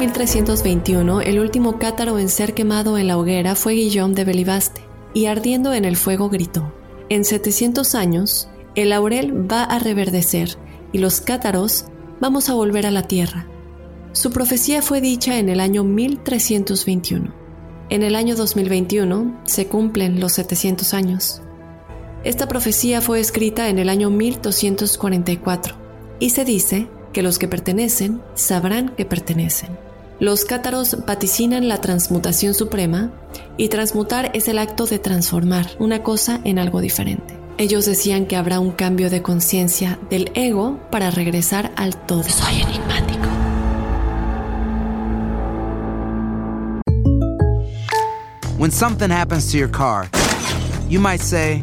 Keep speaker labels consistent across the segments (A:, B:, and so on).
A: 1321, el último cátaro en ser quemado en la hoguera fue Guillaume de Belibaste, y ardiendo en el fuego gritó: En 700 años, el laurel va a reverdecer y los cátaros vamos a volver a la tierra. Su profecía fue dicha en el año 1321. En el año 2021 se cumplen los 700 años. Esta profecía fue escrita en el año 1244 y se dice que los que pertenecen sabrán que pertenecen. Los cátaros vaticinan la transmutación suprema y transmutar es el acto de transformar una cosa en algo diferente. Ellos decían que habrá un cambio de conciencia del ego para regresar al todo.
B: Soy enigmático.
C: When something happens to your car, you might say,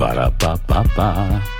D: Para pa pa pa.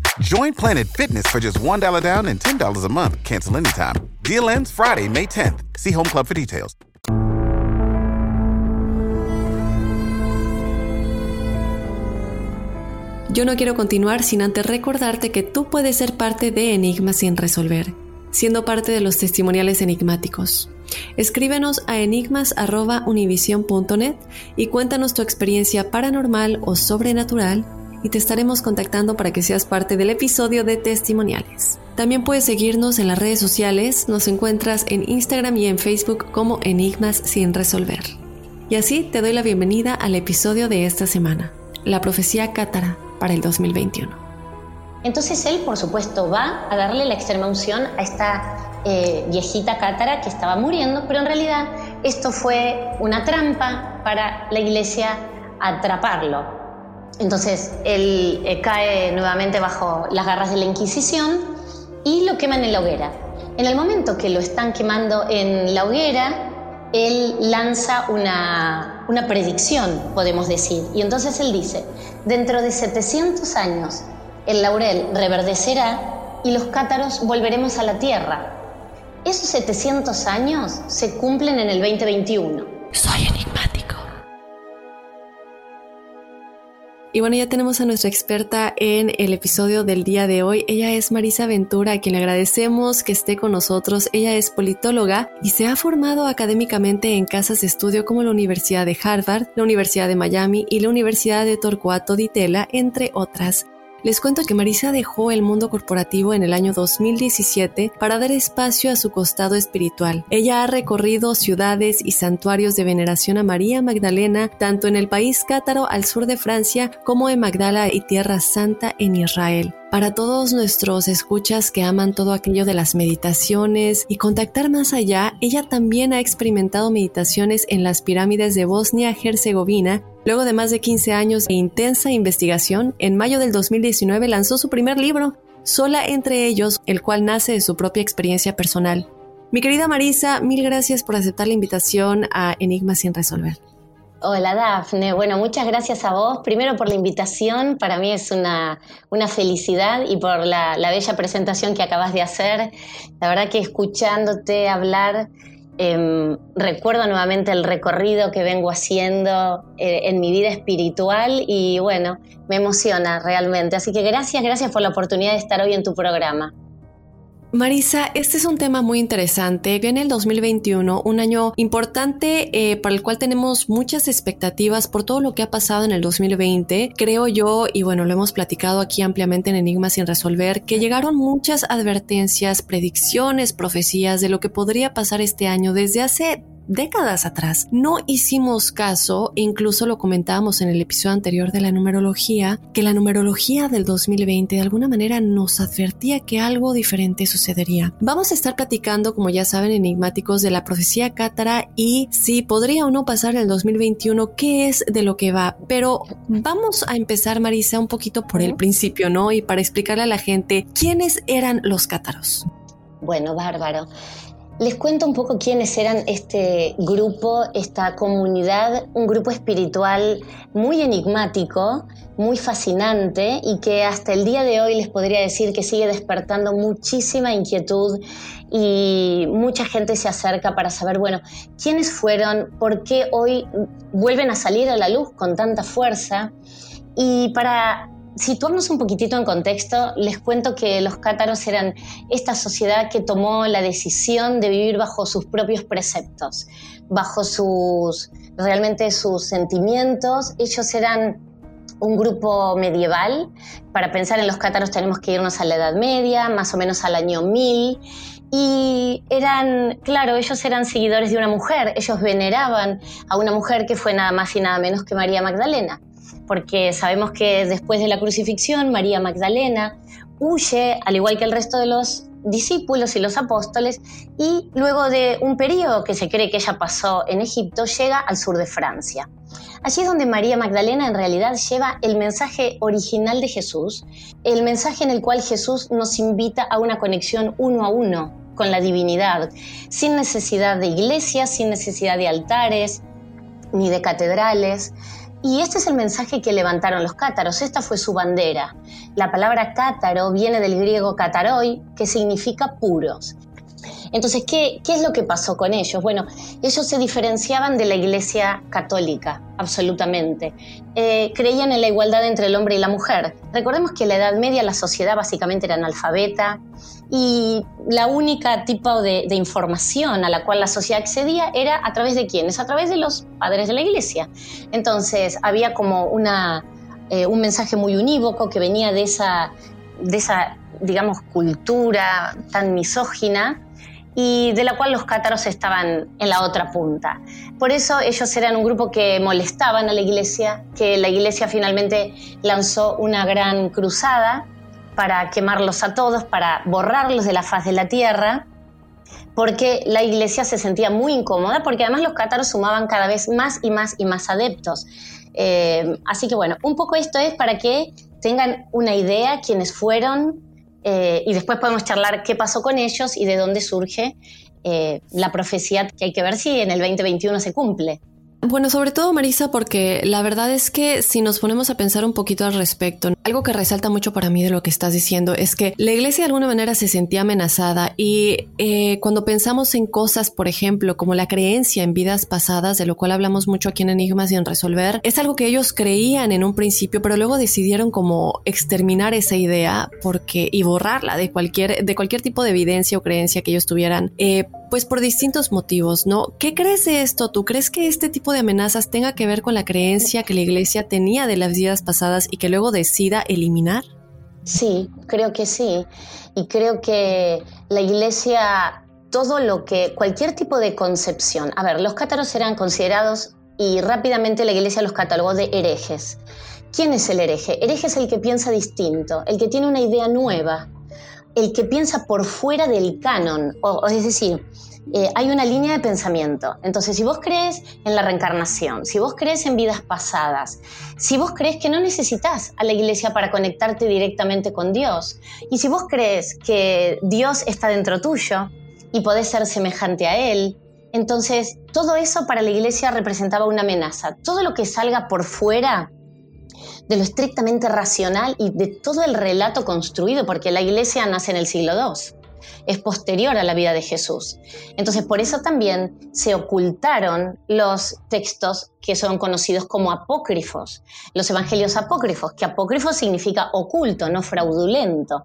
E: Join Planet Fitness for just $1 down and $10 a month. Cancel anytime. Deal ends Friday, May 10th. See Home Club for details.
A: Yo no quiero continuar sin antes recordarte que tú puedes ser parte de Enigmas sin resolver, siendo parte de los testimoniales enigmáticos. Escríbenos a enigmas.univision.net y cuéntanos tu experiencia paranormal o sobrenatural y te estaremos contactando para que seas parte del episodio de testimoniales. También puedes seguirnos en las redes sociales, nos encuentras en Instagram y en Facebook como Enigmas sin resolver. Y así te doy la bienvenida al episodio de esta semana, la profecía cátara para el 2021.
F: Entonces él, por supuesto, va a darle la extrema unción a esta eh, viejita cátara que estaba muriendo, pero en realidad esto fue una trampa para la iglesia atraparlo. Entonces él eh, cae nuevamente bajo las garras de la Inquisición y lo queman en la hoguera. En el momento que lo están quemando en la hoguera, él lanza una, una predicción, podemos decir. Y entonces él dice, dentro de 700 años el laurel reverdecerá y los cátaros volveremos a la tierra. Esos 700 años se cumplen en el 2021.
A: Soy enigmático. Y bueno, ya tenemos a nuestra experta en el episodio del día de hoy. Ella es Marisa Ventura, a quien le agradecemos que esté con nosotros. Ella es politóloga y se ha formado académicamente en casas de estudio como la Universidad de Harvard, la Universidad de Miami y la Universidad de Torcuato Di Tella, entre otras. Les cuento que Marisa dejó el mundo corporativo en el año 2017 para dar espacio a su costado espiritual. Ella ha recorrido ciudades y santuarios de veneración a María Magdalena, tanto en el país cátaro al sur de Francia como en Magdala y Tierra Santa en Israel. Para todos nuestros escuchas que aman todo aquello de las meditaciones y contactar más allá, ella también ha experimentado meditaciones en las pirámides de Bosnia-Herzegovina. Luego de más de 15 años de intensa investigación, en mayo del 2019 lanzó su primer libro, Sola entre ellos, el cual nace de su propia experiencia personal. Mi querida Marisa, mil gracias por aceptar la invitación a Enigmas sin resolver.
F: Hola Dafne, bueno, muchas gracias a vos, primero por la invitación, para mí es una, una felicidad y por la, bella presentación que acabas de hacer. La verdad que escuchándote hablar, em, recuerdo nuevamente el recorrido que vengo haciendo eh, en mi vida espiritual y bueno, me emociona realmente. Así que gracias, gracias por la oportunidad de estar hoy en tu programa.
A: Marisa, este es un tema muy interesante. Viene el 2021, un año importante eh, para el cual tenemos muchas expectativas por todo lo que ha pasado en el 2020. Creo yo, y bueno, lo hemos platicado aquí ampliamente en Enigmas sin resolver, que llegaron muchas advertencias, predicciones, profecías de lo que podría pasar este año desde hace décadas atrás. No hicimos caso, incluso lo comentábamos en el episodio anterior de la numerología, que la numerología del 2020 de alguna manera nos advertía que algo diferente sucedería. Vamos a estar platicando, como ya saben, enigmáticos de la profecía cátara y si podría o no pasar el 2021, qué es de lo que va. Pero vamos a empezar, Marisa, un poquito por el principio, ¿no? Y para explicarle a la gente quiénes eran los cátaros.
F: Bueno, bárbaro. Les cuento un poco quiénes eran este grupo, esta comunidad, un grupo espiritual muy enigmático, muy fascinante y que hasta el día de hoy les podría decir que sigue despertando muchísima inquietud y mucha gente se acerca para saber, bueno, quiénes fueron, por qué hoy vuelven a salir a la luz con tanta fuerza. Y para situarnos un poquitito en contexto, les cuento que los cátaros eran esta sociedad que tomó la decisión de vivir bajo sus propios preceptos, bajo sus realmente sus sentimientos. Ellos eran un grupo medieval. Para pensar en los cátaros tenemos que irnos a la Edad Media, más o menos al año 1000. Y eran, claro, ellos eran seguidores de una mujer, ellos veneraban a una mujer que fue nada más y nada menos que María Magdalena porque sabemos que después de la crucifixión María Magdalena huye, al igual que el resto de los discípulos y los apóstoles, y luego de un periodo que se cree que ella pasó en Egipto, llega al sur de Francia. Allí es donde María Magdalena en realidad lleva el mensaje original de Jesús, el mensaje en el cual Jesús nos invita a una conexión uno a uno con la divinidad, sin necesidad de iglesias, sin necesidad de altares, ni de catedrales, y este es el mensaje que levantaron los cátaros, esta fue su bandera. La palabra cátaro viene del griego kataroi, que significa puros. Entonces, ¿qué, ¿qué, es lo que pasó con ellos? Bueno, ellos se diferenciaban de la Iglesia católica, absolutamente. Eh, creían en la igualdad entre el hombre y la mujer. Recordemos que en la Edad Media la sociedad básicamente era analfabeta y la única tipo de, información a la cual la sociedad accedía era a través de quiénes? A través de los padres de la Iglesia. Entonces, había como una, eh, un mensaje muy unívoco que venía de esa, de esa digamos, cultura tan misógina y de la cual los cátaros estaban en la otra punta. Por eso ellos eran un grupo que molestaban a la iglesia, que la iglesia finalmente lanzó una gran cruzada para quemarlos a todos, para borrarlos de la faz de la tierra, porque la iglesia se sentía muy incómoda, porque además los cátaros sumaban cada vez más y más y más adeptos. Eh, así que bueno, un poco esto es para que tengan una idea quienes fueron eh, y después podemos charlar qué pasó con ellos y de dónde surge eh, la profecía que hay que ver si en el 2021 se cumple.
A: Bueno, sobre todo Marisa, porque la verdad es que si nos ponemos a pensar un poquito al respecto, algo que resalta mucho para mí de lo que estás diciendo es que la iglesia de alguna manera se sentía amenazada y eh, cuando pensamos en cosas, por ejemplo, como la creencia en vidas pasadas, de lo cual hablamos mucho aquí en Enigmas y en Resolver, es algo que ellos creían en un principio, pero luego decidieron como exterminar esa idea porque y borrarla de cualquier de cualquier tipo de evidencia o creencia que ellos tuvieran, eh, pues por distintos motivos, ¿no? ¿Qué crees de esto? ¿Tú crees que este tipo de amenazas tenga que ver con la creencia que la iglesia tenía de las vidas pasadas y que luego decida eliminar?
F: Sí, creo que sí. Y creo que la iglesia, todo lo que, cualquier tipo de concepción, a ver, los cátaros eran considerados y rápidamente la iglesia los catalogó de herejes. ¿Quién es el hereje? Hereje es el que piensa distinto, el que tiene una idea nueva, el que piensa por fuera del canon, o, es decir, eh, hay una línea de pensamiento. Entonces, si vos crees en la reencarnación, si vos crees en vidas pasadas, si vos crees que no necesitas a la iglesia para conectarte directamente con Dios, y si vos crees que Dios está dentro tuyo y podés ser semejante a Él, entonces todo eso para la iglesia representaba una amenaza. Todo lo que salga por fuera de lo estrictamente racional y de todo el relato construido, porque la iglesia nace en el siglo II es posterior a la vida de Jesús. Entonces, por eso también se ocultaron los textos que son conocidos como apócrifos, los evangelios apócrifos, que apócrifo significa oculto, no fraudulento.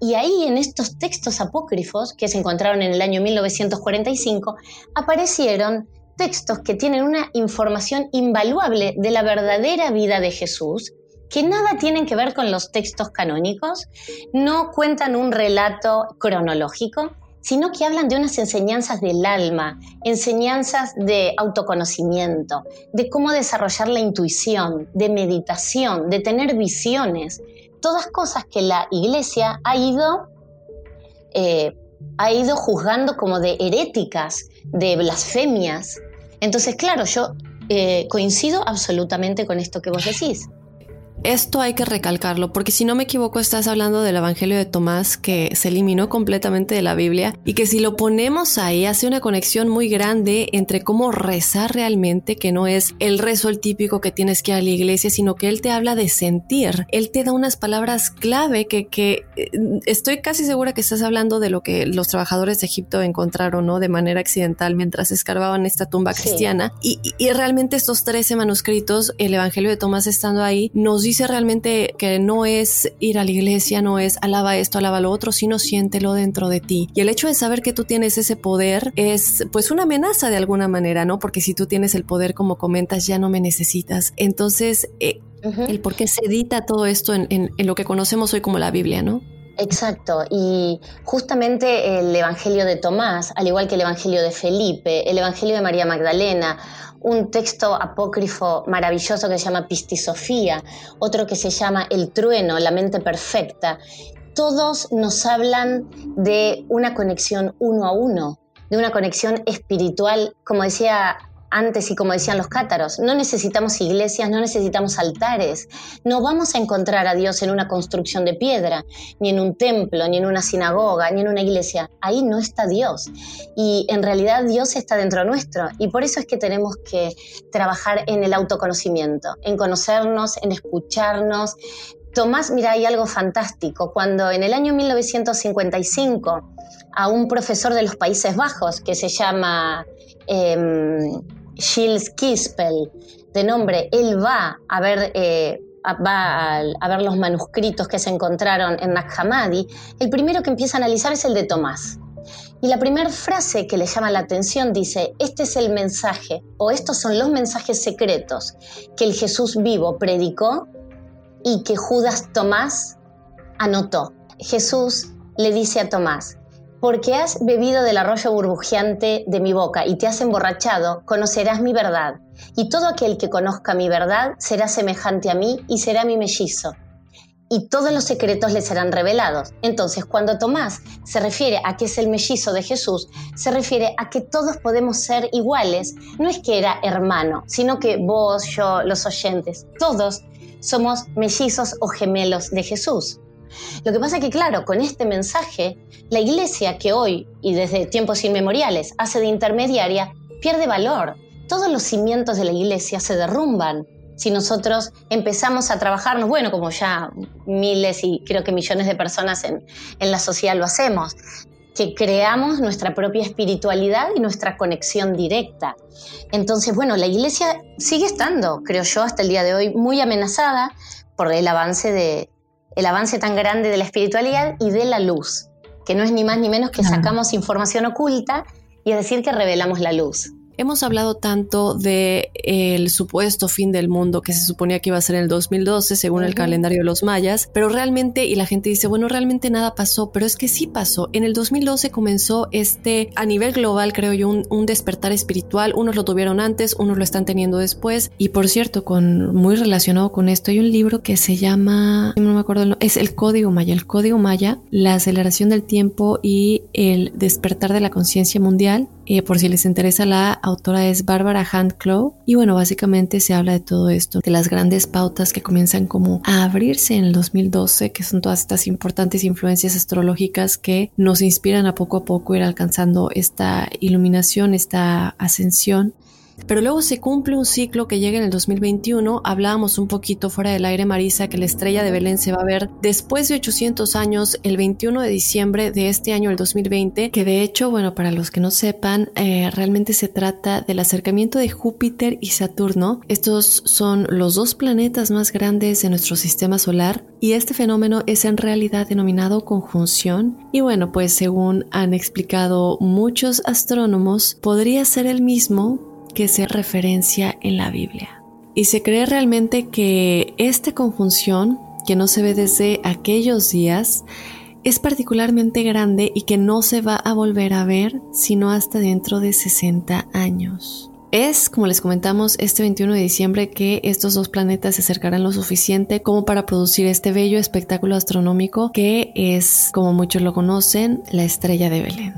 F: Y ahí en estos textos apócrifos, que se encontraron en el año 1945, aparecieron textos que tienen una información invaluable de la verdadera vida de Jesús que nada tienen que ver con los textos canónicos, no cuentan un relato cronológico, sino que hablan de unas enseñanzas del alma, enseñanzas de autoconocimiento, de cómo desarrollar la intuición, de meditación, de tener visiones, todas cosas que la iglesia ha ido, eh, ha ido juzgando como de heréticas, de blasfemias. Entonces, claro, yo eh, coincido absolutamente con esto que vos decís.
A: Esto hay que recalcarlo porque si no me equivoco estás hablando del Evangelio de Tomás que se eliminó completamente de la Biblia y que si lo ponemos ahí hace una conexión muy grande entre cómo rezar realmente, que no es el rezo el típico que tienes que ir a la iglesia, sino que él te habla de sentir. Él te da unas palabras clave que, que eh, estoy casi segura que estás hablando de lo que los trabajadores de Egipto encontraron, ¿no? De manera accidental mientras escarbaban esta tumba cristiana. Y, y, realmente estos 13 manuscritos, el Evangelio de Tomás estando ahí, nos dice dice realmente que no es ir a la iglesia, no es alaba esto, alaba lo otro, sino siéntelo dentro de ti. Y el hecho de saber que tú tienes ese poder es pues una amenaza de alguna manera, ¿no? Porque si tú tienes el poder, como comentas, ya no me necesitas. Entonces, eh, el por qué se edita todo esto en, en lo que conocemos hoy como la Biblia, ¿no?
F: Exacto, y justamente el Evangelio de Tomás, al igual que el Evangelio de Felipe, el Evangelio de María Magdalena un texto apócrifo maravilloso que se llama Pistisofía, otro que se llama El trueno, la mente perfecta. Todos nos hablan de una conexión uno a uno, de una conexión espiritual, como decía antes y como decían los cátaros, no necesitamos iglesias, no necesitamos altares, no vamos a encontrar a Dios en una construcción de piedra, ni en un templo, ni en una sinagoga, ni en una iglesia. Ahí no está Dios. Y en realidad Dios está dentro nuestro. Y por eso es que tenemos que trabajar en el autoconocimiento, en conocernos, en escucharnos, Tomás, mira, hay algo fantástico. Cuando en el año 1955 a un profesor de los Países Bajos que se llama eh, Gilles Kispel, de nombre, él va a ver, eh, va a, ver los manuscritos que se encontraron en Nag Hammadi, el primero que empieza a analizar es el de Tomás. Y la primera frase que le llama la atención dice, este es el mensaje, o estos son los mensajes secretos que el Jesús vivo predicó y que Judas Tomás anotó. Jesús le dice a Tomás, porque has bebido del arroyo burbujeante de mi boca y te has emborrachado, conocerás mi verdad, y todo aquel que conozca mi verdad será semejante a mí y será mi mellizo. Y todos los secretos le serán revelados. Entonces, cuando Tomás se refiere a que es el mellizo de Jesús, se refiere a que todos podemos ser iguales. No es que era hermano, sino que vos, yo, los oyentes, todos somos mellizos o gemelos de Jesús. Lo que pasa es que, claro, con este mensaje, la iglesia que hoy y desde tiempos inmemoriales hace de intermediaria, pierde valor. Todos los cimientos de la iglesia se derrumban si nosotros empezamos a trabajarnos, bueno, como ya miles y creo que millones de personas en, en la sociedad lo hacemos, que creamos nuestra propia espiritualidad y nuestra conexión directa. Entonces, bueno, la iglesia sigue estando, creo yo, hasta el día de hoy, muy amenazada por el avance de, el avance tan grande de la espiritualidad y de la luz, que no es ni más ni menos que sacamos información oculta y es decir que revelamos la luz.
A: Hemos hablado tanto de el supuesto fin del mundo que se suponía que iba a ser en el 2012 según el calendario de los mayas, pero realmente y la gente dice, bueno, realmente nada pasó, pero es que sí pasó. En el 2012 comenzó este a nivel global, creo yo, un, despertar espiritual. Unos lo tuvieron antes, unos lo están teniendo después. Y por cierto, con muy relacionado con esto hay un libro que se llama, no me acuerdo, es el Código Maya, el Código Maya, la aceleración del tiempo y el despertar de la conciencia mundial eh, por si les interesa, la autora es Barbara Handclough. Y bueno, básicamente se habla de todo esto, de las grandes pautas que comienzan como a abrirse en el 2012, que son todas estas importantes influencias astrológicas que nos inspiran a poco a poco ir alcanzando esta iluminación, esta ascensión. Pero luego se cumple un ciclo que llega en el 2021. Hablábamos un poquito fuera del aire, Marisa, que la estrella de Belén se va a ver después de 800 años, el 21 de diciembre de este año, el 2020, que de hecho, bueno, para los que no sepan, eh, realmente se trata del acercamiento de Júpiter y Saturno. Estos son los dos planetas más grandes de nuestro sistema solar y este fenómeno es en realidad denominado conjunción. Y bueno, pues según han explicado muchos astrónomos, podría ser el mismo que se referencia en la Biblia. Y se cree realmente que esta conjunción, que no se ve desde aquellos días, es particularmente grande y que no se va a volver a ver sino hasta dentro de 60 años. Es, como les comentamos, este 21 de diciembre que estos dos planetas se acercarán lo suficiente como para producir este bello espectáculo astronómico que es, como muchos lo conocen, la estrella de Belén.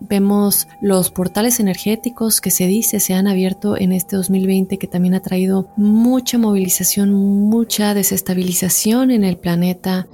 A: Vemos los portales energéticos que se dice se han abierto en este 2020 que también ha traído mucha movilización, mucha desestabilización en el planeta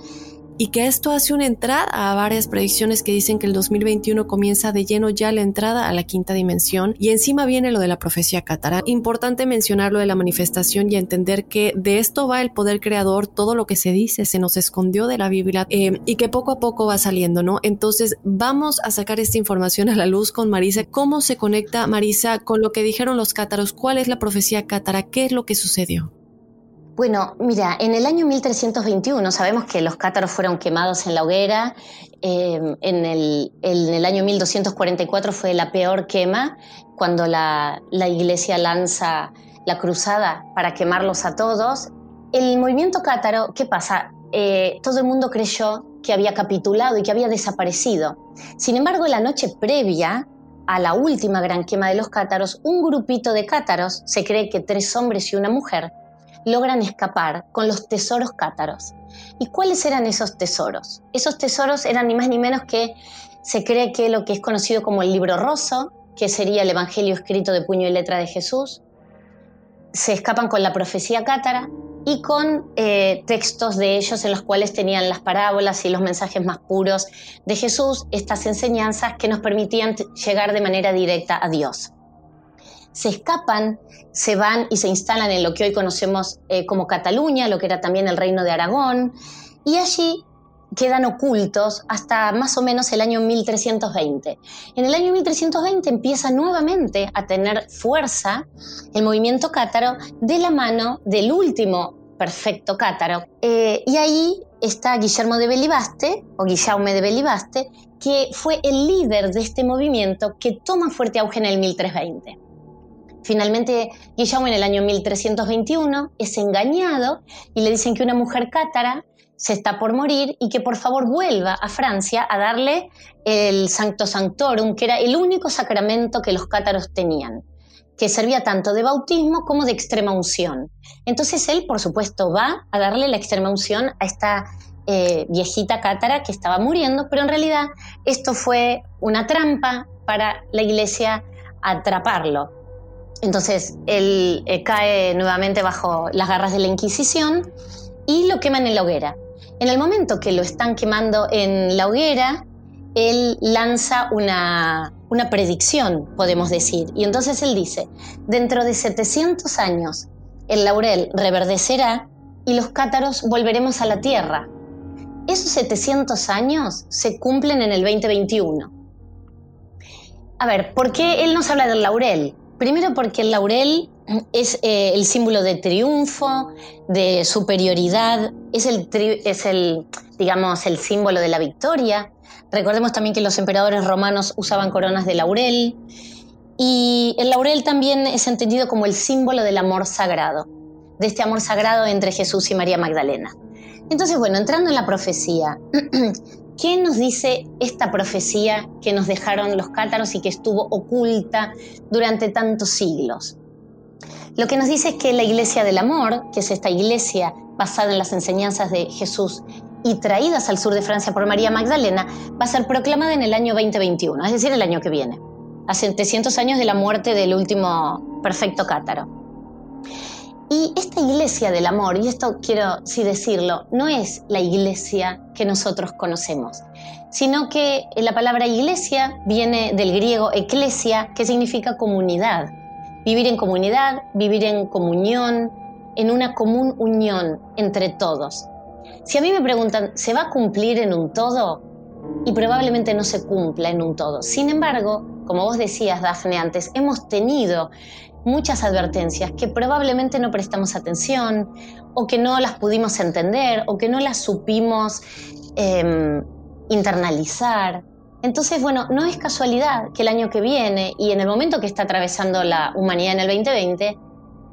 A: y que esto hace una entrada a varias predicciones que dicen que el 2021 comienza de lleno ya la entrada a la quinta dimensión y encima viene lo de la profecía cátara. Importante mencionar lo de la manifestación y entender que de esto va el poder creador, todo lo que se dice se nos escondió de la Biblia eh, y que poco a poco va saliendo, ¿no? Entonces vamos a sacar esta información a la luz con Marisa. ¿Cómo se conecta Marisa con lo que dijeron los cátaros? ¿Cuál es la profecía cátara? ¿Qué es lo que sucedió?
F: Bueno, mira, en el año 1321 sabemos que los cátaros fueron quemados en la hoguera. Eh, en, el, año 1244 fue la peor quema, cuando la, iglesia lanza la cruzada para quemarlos a todos. El movimiento cátaro, ¿qué pasa? Eh, todo el mundo creyó que había capitulado y que había desaparecido. Sin embargo, la noche previa a la última gran quema de los cátaros, un grupito de cátaros, se cree que tres hombres y una mujer, logran escapar con los tesoros cátaros. ¿Y cuáles eran esos tesoros? Esos tesoros eran ni más ni menos que se cree que lo que es conocido como el libro roso, que sería el Evangelio escrito de puño y letra de Jesús, se escapan con la profecía cátara y con eh, textos de ellos en los cuales tenían las parábolas y los mensajes más puros de Jesús, estas enseñanzas que nos permitían llegar de manera directa a Dios. Se escapan, se van y se instalan en lo que hoy conocemos eh, como Cataluña, lo que era también el reino de Aragón, y allí quedan ocultos hasta más o menos el año 1320. En el año 1320 empieza nuevamente a tener fuerza el movimiento cátaro de la mano del último perfecto cátaro. Eh, y ahí está Guillermo de Belibaste, o Guillaume de Belibaste, que fue el líder de este movimiento que toma fuerte auge en el 1320. Finalmente, Guillaume en el año 1321 es engañado y le dicen que una mujer cátara se está por morir y que por favor vuelva a Francia a darle el Sancto Sanctorum, que era el único sacramento que los cátaros tenían, que servía tanto de bautismo como de extrema unción. Entonces él, por supuesto, va a darle la extrema unción a esta eh, viejita cátara que estaba muriendo, pero en realidad esto fue una trampa para la iglesia atraparlo. Entonces él eh, cae nuevamente bajo las garras de la Inquisición y lo queman en la hoguera. En el momento que lo están quemando en la hoguera, él lanza una, predicción, podemos decir. Y entonces él dice, dentro de 700 años, el laurel reverdecerá y los cátaros volveremos a la tierra. Esos 700 años se cumplen en el 2021. A ver, ¿por qué él nos habla del laurel? Primero porque el laurel es eh, el símbolo de triunfo, de superioridad, es el, es el, digamos, el símbolo de la victoria. Recordemos también que los emperadores romanos usaban coronas de laurel. Y el laurel también es entendido como el símbolo del amor sagrado, de este amor sagrado entre Jesús y María Magdalena. Entonces, bueno, entrando en la profecía, ¿Qué nos dice esta profecía que nos dejaron los cátaros y que estuvo oculta durante tantos siglos? Lo que nos dice es que la iglesia del amor, que es esta iglesia basada en las enseñanzas de Jesús y traídas al sur de Francia por María Magdalena, va a ser proclamada en el año 2021, es decir, el año que viene, a 700 años de la muerte del último perfecto cátaro. Y esta iglesia del amor, y esto quiero sí decirlo, no es la iglesia que nosotros conocemos, sino que la palabra iglesia viene del griego eclesia, que significa comunidad. Vivir en comunidad, vivir en comunión, en una común unión entre todos. Si a mí me preguntan, ¿se va a cumplir en un todo? Y probablemente no se cumpla en un todo. Sin embargo, como vos decías, Dafne, antes, hemos tenido muchas advertencias que probablemente no prestamos atención o que no las pudimos entender o que no las supimos em, internalizar. Entonces, bueno, no es casualidad que el año que viene y en el momento que está atravesando la humanidad en el 2020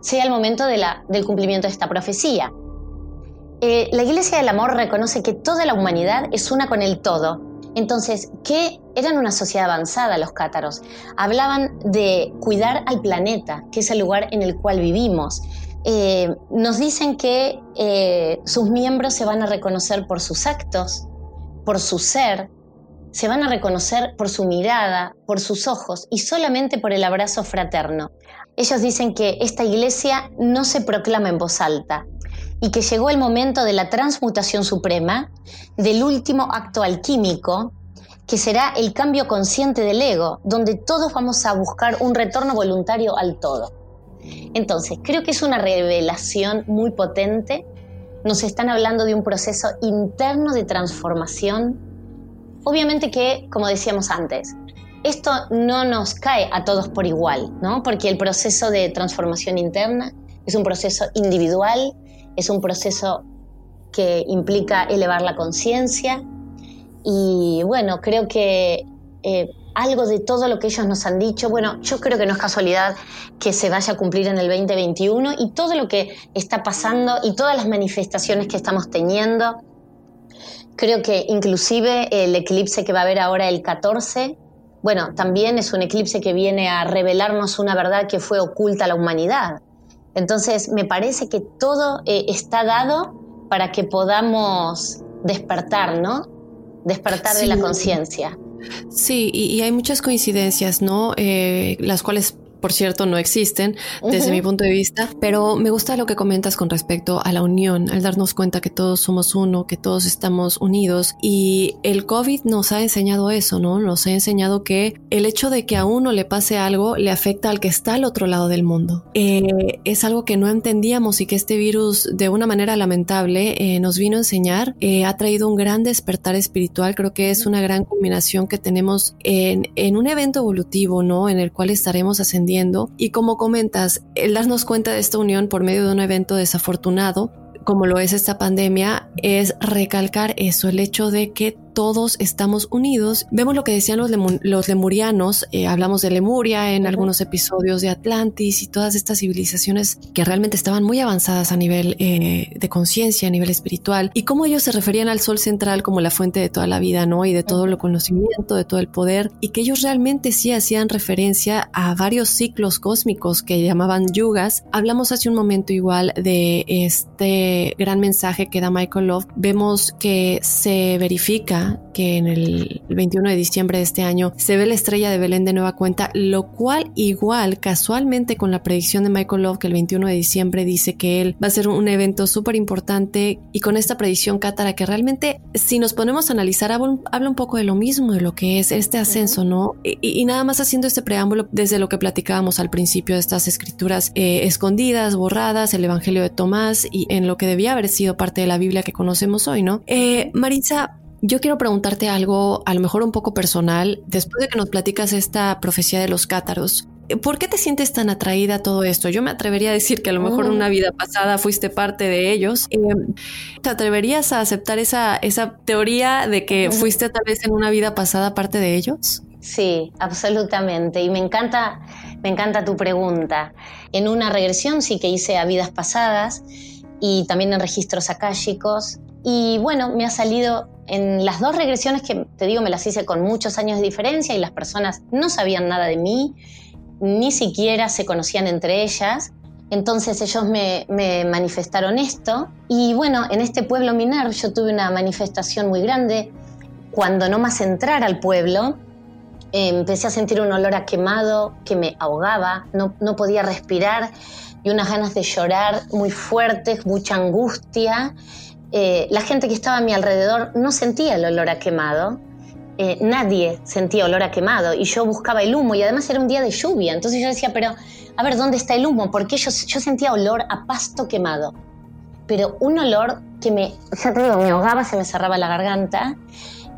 F: sea el momento del cumplimiento de esta profecía. Eh, la Iglesia del Amor reconoce que toda la humanidad es una con el todo entonces, ¿qué eran una sociedad avanzada los cátaros? Hablaban de cuidar al planeta, que es el lugar en el cual vivimos. Eh, nos dicen que eh, sus miembros se van a reconocer por sus actos, por su ser, se van a reconocer por su mirada, por sus ojos y solamente por el abrazo fraterno. Ellos dicen que esta iglesia no se proclama en voz alta, y que llegó el momento de la transmutación suprema, del último acto alquímico, que será el cambio consciente del ego, donde todos vamos a buscar un retorno voluntario al todo. Entonces, creo que es una revelación muy potente. Nos están hablando de un proceso interno de transformación. Obviamente que, como decíamos antes, esto no nos cae a todos por igual, ¿no? Porque el proceso de transformación interna es un proceso individual, es un proceso que implica elevar la conciencia y bueno, creo que eh, algo de todo lo que ellos nos han dicho, bueno, yo creo que no es casualidad que se vaya a cumplir en el 2021 y todo lo que está pasando y todas las manifestaciones que estamos teniendo. Creo que inclusive el eclipse que va a haber ahora el 14, bueno, también es un eclipse que viene a revelarnos una verdad que fue oculta a la humanidad. Entonces, me parece que todo eh, está dado para que podamos despertar, ¿no? Despertar de la conciencia.
A: Sí, y, hay muchas coincidencias, ¿no? Eh, las cuales por cierto, no existen desde mi punto de vista, pero me gusta lo que comentas con respecto a la unión, al darnos cuenta que todos somos uno, que todos estamos unidos y el COVID nos ha enseñado eso, ¿no? Nos ha enseñado que el hecho de que a uno le pase algo le afecta al que está al otro lado del mundo. Eh, es algo que no entendíamos y que este virus de una manera lamentable eh, nos vino a enseñar, eh, ha traído un gran despertar espiritual, creo que es una gran combinación que tenemos en, en un evento evolutivo, ¿no? En el cual estaremos ascendiendo y como comentas, el darnos cuenta de esta unión por medio de un evento desafortunado, como lo es esta pandemia, es recalcar eso, el hecho de que todos estamos unidos. Vemos lo que decían los, los lemurianos, eh, hablamos de Lemuria en algunos episodios de Atlantis y todas estas civilizaciones que realmente estaban muy avanzadas a nivel eh, de conciencia, a nivel espiritual, y cómo ellos se referían al sol central como la fuente de toda la vida, ¿no? Y de todo el conocimiento, de todo el poder, y que ellos realmente sí hacían referencia a varios ciclos cósmicos que llamaban yugas. Hablamos hace un momento igual de este gran mensaje que da Michael Love. Vemos que se verifica que en el 21 de diciembre de este año se ve la estrella de Belén de nueva cuenta, lo cual igual casualmente con la predicción de Michael Love que el 21 de diciembre dice que él va a ser un evento súper importante y con esta predicción cátara que realmente si nos ponemos a analizar habla un poco de lo mismo, de lo que es este ascenso, ¿no? Y, nada más haciendo este preámbulo desde lo que platicábamos al principio de estas escrituras eh, escondidas, borradas, el Evangelio de Tomás y en lo que debía haber sido parte de la Biblia que conocemos hoy, ¿no? Eh, Maritza, yo quiero preguntarte algo, a lo mejor un poco personal, después de que nos platicas esta profecía de los cátaros. ¿Por qué te sientes tan atraída a todo esto? Yo me atrevería a decir que a lo mejor en una vida pasada fuiste parte de ellos. Em, ¿Te atreverías a aceptar esa, esa teoría de que fuiste tal vez en una vida pasada parte de ellos?
F: Sí, absolutamente. Y me encanta, me encanta tu pregunta. En una regresión sí que hice a vidas pasadas y también en registros akáshicos. Y bueno, me ha salido en las dos regresiones que te digo me las hice con muchos años de diferencia y las personas no sabían nada de mí, ni siquiera se conocían entre ellas. Entonces ellos me, manifestaron esto y bueno, en este pueblo minar yo tuve una manifestación muy grande. Cuando no más entrar al pueblo, empecé a sentir un olor a quemado que me ahogaba, no, no podía respirar y unas ganas de llorar muy fuertes, mucha angustia. Eh, la gente que estaba a mi alrededor no sentía el olor a quemado. Eh, nadie sentía olor a quemado y yo buscaba el humo y además era un día de lluvia. Entonces yo decía, pero a ver, ¿dónde está el humo? Porque yo, yo sentía olor a pasto quemado. Pero un olor que me, ya te digo, me ahogaba, se me cerraba la garganta.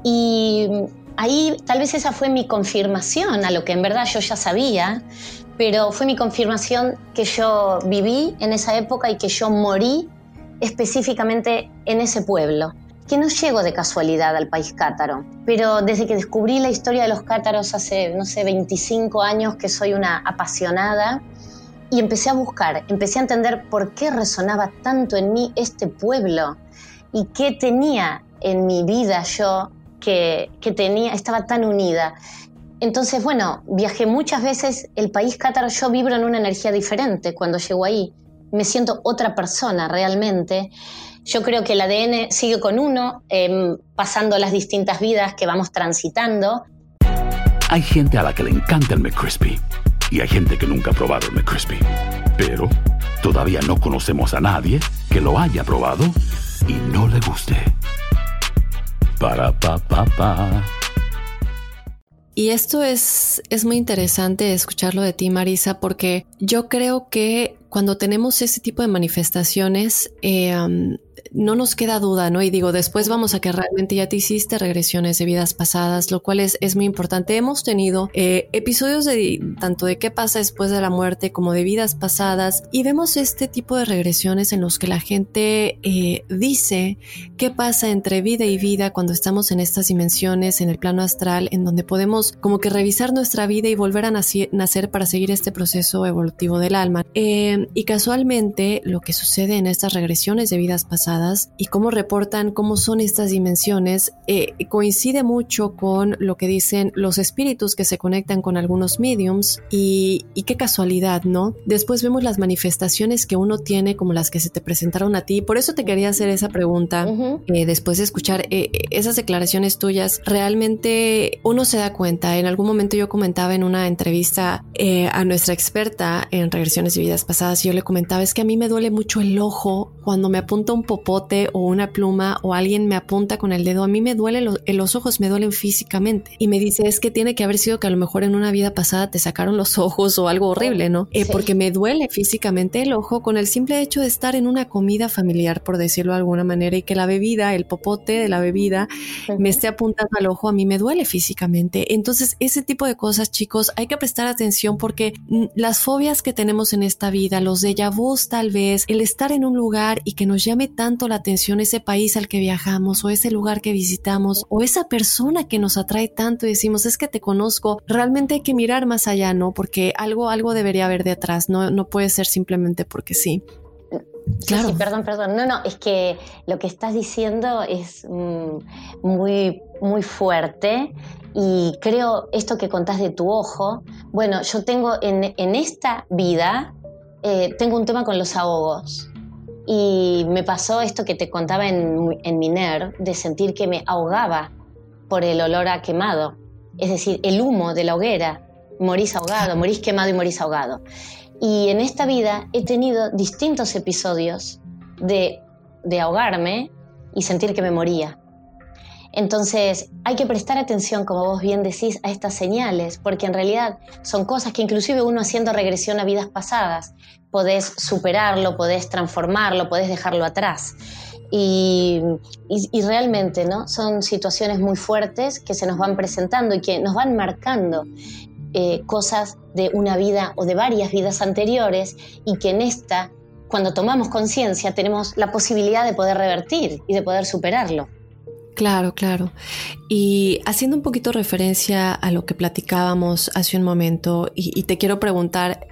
F: Y ahí tal vez esa fue mi confirmación a lo que en verdad yo ya sabía, pero fue mi confirmación que yo viví en esa época y que yo morí específicamente en ese pueblo, que no llego de casualidad al país cátaro, pero desde que descubrí la historia de los cátaros hace, no sé, 25 años que soy una apasionada y empecé a buscar, empecé a entender por qué resonaba tanto en mí este pueblo y qué tenía en mi vida yo que, que tenía, estaba tan unida. Entonces, bueno, viajé muchas veces el país cátaro, yo vibro en una energía diferente cuando llego ahí me siento otra persona realmente. Yo creo que el ADN sigue con uno, em, pasando las distintas vidas que vamos transitando.
D: Hay gente a la que le encanta el McCrispy y hay gente que nunca ha probado el McCrispy. Pero todavía no conocemos a nadie que lo haya probado y no le guste. Para pa pa pa.
A: Y esto es, es muy interesante escucharlo de ti, Marisa, porque yo creo que cuando tenemos ese tipo de manifestaciones, eh, no nos queda duda, ¿no? Y digo, después vamos a que realmente ya te hiciste regresiones de vidas pasadas, lo cual es, es muy importante. Hemos tenido eh, episodios de tanto de qué pasa después de la muerte como de vidas pasadas y vemos este tipo de regresiones en los que la gente eh, dice qué pasa entre vida y vida cuando estamos en estas dimensiones, en el plano astral, en donde podemos como que revisar nuestra vida y volver a nacer, para seguir este proceso evolutivo del alma. Eh, Eh, y casualmente lo que sucede en estas regresiones de vidas pasadas y cómo reportan cómo son estas dimensiones eh, coincide mucho con lo que dicen los espíritus que se conectan con algunos mediums y, y qué casualidad, ¿no? Después vemos las manifestaciones que uno tiene como las que se te presentaron a ti. Por eso te quería hacer esa pregunta eh, después de escuchar esas declaraciones tuyas. Realmente uno se da cuenta. En algún momento yo comentaba en una entrevista a nuestra experta en regresiones de vidas pasadas y yo le comentaba es que a mí me duele mucho el ojo cuando me apunta un popote o una pluma o alguien me apunta con el dedo. A mí me duele los ojos, me duelen físicamente. Y me dice es que tiene que haber sido que a lo mejor en una vida pasada te sacaron los ojos o algo horrible, ¿no? Eh, porque me duele físicamente el ojo con el simple hecho de estar en una comida familiar, por decirlo de alguna manera, y que la bebida, el popote de la bebida, me esté apuntando al ojo, a mí me duele físicamente. Entonces, ese tipo de cosas, chicos, hay que prestar atención porque mm, las fobias que tenemos en esta vida, los déjà vus tal vez, el estar en un lugar y que nos llame tanto la atención ese país al que viajamos o ese lugar que visitamos o esa persona que nos atrae tanto y decimos es que te conozco, realmente hay que mirar más allá, ¿no? Porque algo, algo debería haber de atrás, no, no puede ser simplemente porque sí.
F: Claro. Sí, perdón, perdón. No, no, es que lo que estás diciendo es mm, muy, muy fuerte y creo esto que contás de tu ojo, bueno, yo tengo en, en esta vida, eh, tengo un tema con los ahogos. Y me pasó esto que te contaba en, en Miner, de sentir que me ahogaba por el olor a quemado. Es decir, el humo de la hoguera. Morís ahogado, morís quemado y morís ahogado. Y en esta vida he tenido distintos episodios de, de ahogarme y sentir que me moría. Entonces hay que prestar atención, como vos bien decís, a estas señales, porque en realidad son cosas que inclusive uno haciendo regresión a vidas pasadas, podés superarlo, podés transformarlo, podés dejarlo atrás. Y, realmente ¿no? son situaciones muy fuertes que se nos van presentando y que nos van marcando eh, cosas de una vida o de varias vidas anteriores y que en esta, cuando tomamos conciencia, tenemos la posibilidad de poder revertir y de poder superarlo.
A: Claro, claro. Y haciendo un poquito referencia a lo que platicábamos hace un momento, y, te quiero preguntar,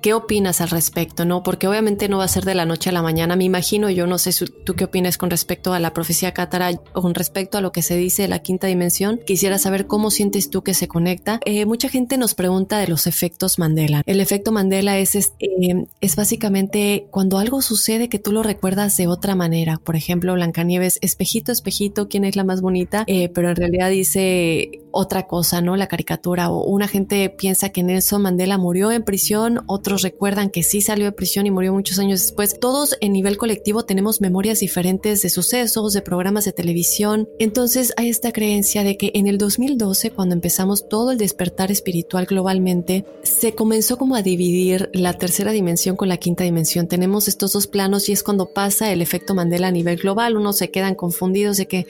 A: ¿Qué opinas al respecto? No, porque obviamente no va a ser de la noche a la mañana. Me imagino, yo no sé tú qué opinas con respecto a la profecía cátara o con respecto a lo que se dice de la quinta dimensión. Quisiera saber cómo sientes tú que se conecta. Eh, mucha gente nos pregunta de los efectos Mandela. El efecto Mandela es, es, eh, básicamente cuando algo sucede que tú lo recuerdas de otra manera. Por ejemplo, Blancanieves, espejito, espejito, ¿quién es la más bonita? Eh, pero en realidad dice otra cosa, ¿no? La caricatura o una gente piensa que Nelson Mandela murió en prisión, otros recuerdan que sí salió de prisión y murió muchos años después. Todos en nivel colectivo tenemos memorias diferentes de sucesos, de programas de televisión. Entonces hay esta creencia de que en el 2012, cuando empezamos todo el despertar espiritual globalmente, se comenzó como a dividir la tercera dimensión con la quinta dimensión. Tenemos estos dos planos y es cuando pasa el efecto Mandela a nivel global. Unos se quedan confundidos de que,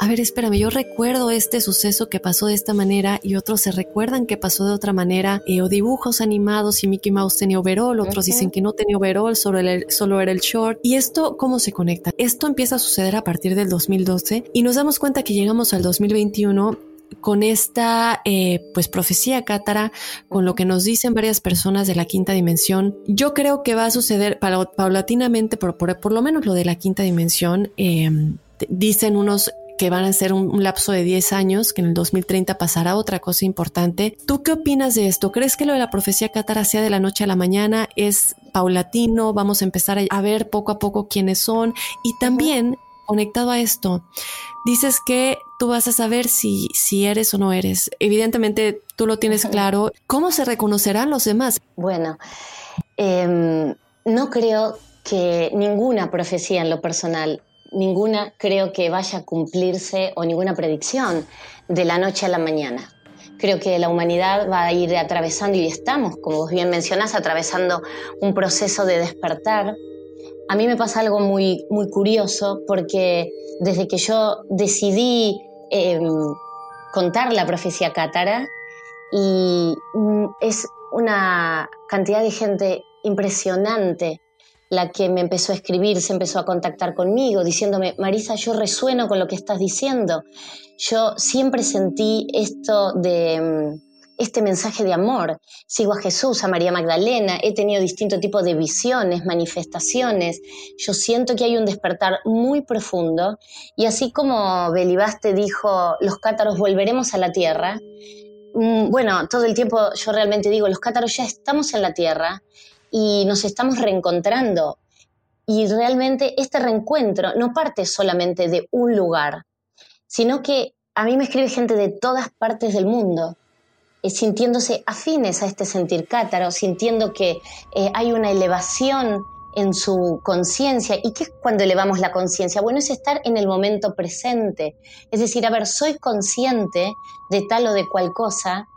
A: a ver, espérame, yo recuerdo este suceso que pasó de esta manera y otros se recuerdan que pasó de otra manera, eh, o dibujos animados y Mickey Mouse tenía overall, otros dicen que no tenía overall, solo, solo era el short. ¿Y esto cómo se conecta? Esto empieza a suceder a partir del 2012 y nos damos cuenta que llegamos al 2021 con esta eh, pues profecía cátara, con lo que nos dicen varias personas de la quinta dimensión. Yo creo que va a suceder paulatinamente, por, por, lo menos lo de la quinta dimensión, em, dicen unos que van a ser un, lapso de 10 años, que en el 2030 pasará otra cosa importante. ¿Tú qué opinas de esto? ¿Crees que lo de la profecía cátara sea de la noche a la mañana? ¿Es paulatino? ¿Vamos a empezar a ver poco a poco quiénes son? Y también, conectado a esto, dices que tú vas a saber si, si eres o no eres. Evidentemente tú lo tienes claro. ¿Cómo se reconocerán los demás?
F: Bueno, em, no creo que ninguna profecía en lo personal ninguna creo que vaya a cumplirse o ninguna predicción de la noche a la mañana. Creo que la humanidad va a ir atravesando y estamos, como vos bien mencionás, atravesando un proceso de despertar. A mí me pasa algo muy, muy curioso porque desde que yo decidí em, contar la profecía cátara y mm, es una cantidad de gente impresionante la que me empezó a escribir, se empezó a contactar conmigo, diciéndome, Marisa, yo resueno con lo que estás diciendo. Yo siempre sentí esto de, este mensaje de amor. Sigo a Jesús, a María Magdalena, he tenido distintos tipos de visiones, manifestaciones. Yo siento que hay un despertar muy profundo y así como Belibaste dijo, los cátaros volveremos a la tierra, mm, bueno, todo el tiempo yo realmente digo, los cátaros ya estamos en la tierra y nos estamos reencontrando. Y realmente este reencuentro no parte solamente de un lugar, sino que a mí me escribe gente de todas partes del mundo, eh, sintiéndose afines a este sentir cátaro, sintiendo que eh, hay una elevación en su conciencia. ¿Y qué es cuando elevamos la conciencia? Bueno, es estar en el momento presente. Es decir, a ver, soy consciente de tal o de cual cosa,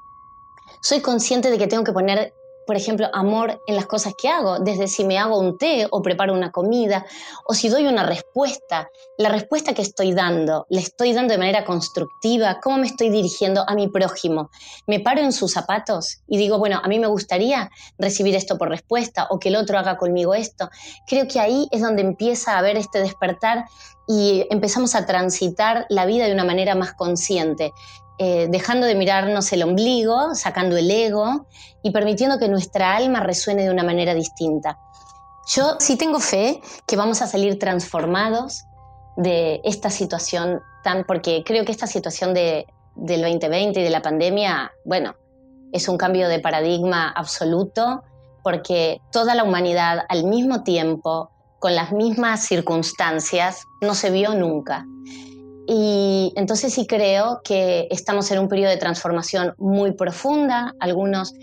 F: soy consciente de que tengo que poner por ejemplo, amor en las cosas que hago, desde si me hago un té o preparo una comida, o si doy una respuesta, la respuesta que estoy dando, ¿la estoy dando de manera constructiva? ¿Cómo me estoy dirigiendo a mi prójimo? ¿Me paro en sus zapatos y digo, bueno, a mí me gustaría recibir esto por respuesta o que el otro haga conmigo esto? Creo que ahí es donde empieza a haber este despertar y empezamos a transitar la vida de una manera más consciente. Eh, dejando de mirarnos el ombligo, sacando el ego y permitiendo que nuestra alma resuene de una manera distinta. Yo sí tengo fe que vamos a salir transformados de esta situación tan, porque creo que esta situación de, del 2020 y de la pandemia, bueno, es un cambio de paradigma absoluto, porque toda la humanidad al mismo tiempo, con las mismas circunstancias, no se vio nunca. Y entonces sí creo que estamos en un periodo de transformación muy profunda. Algunos,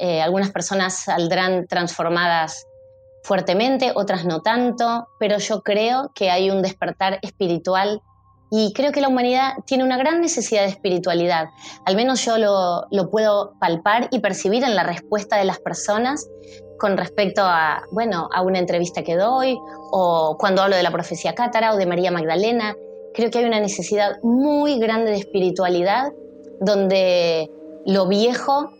F: eh, algunas personas saldrán transformadas fuertemente, otras no tanto, pero yo creo que hay un despertar espiritual y creo que la humanidad tiene una gran necesidad de espiritualidad. Al menos yo lo, lo puedo palpar y percibir en la respuesta de las personas con respecto a, bueno, a una entrevista que doy o cuando hablo de la profecía cátara o de María Magdalena creo que hay una necesidad muy grande de espiritualidad donde lo viejo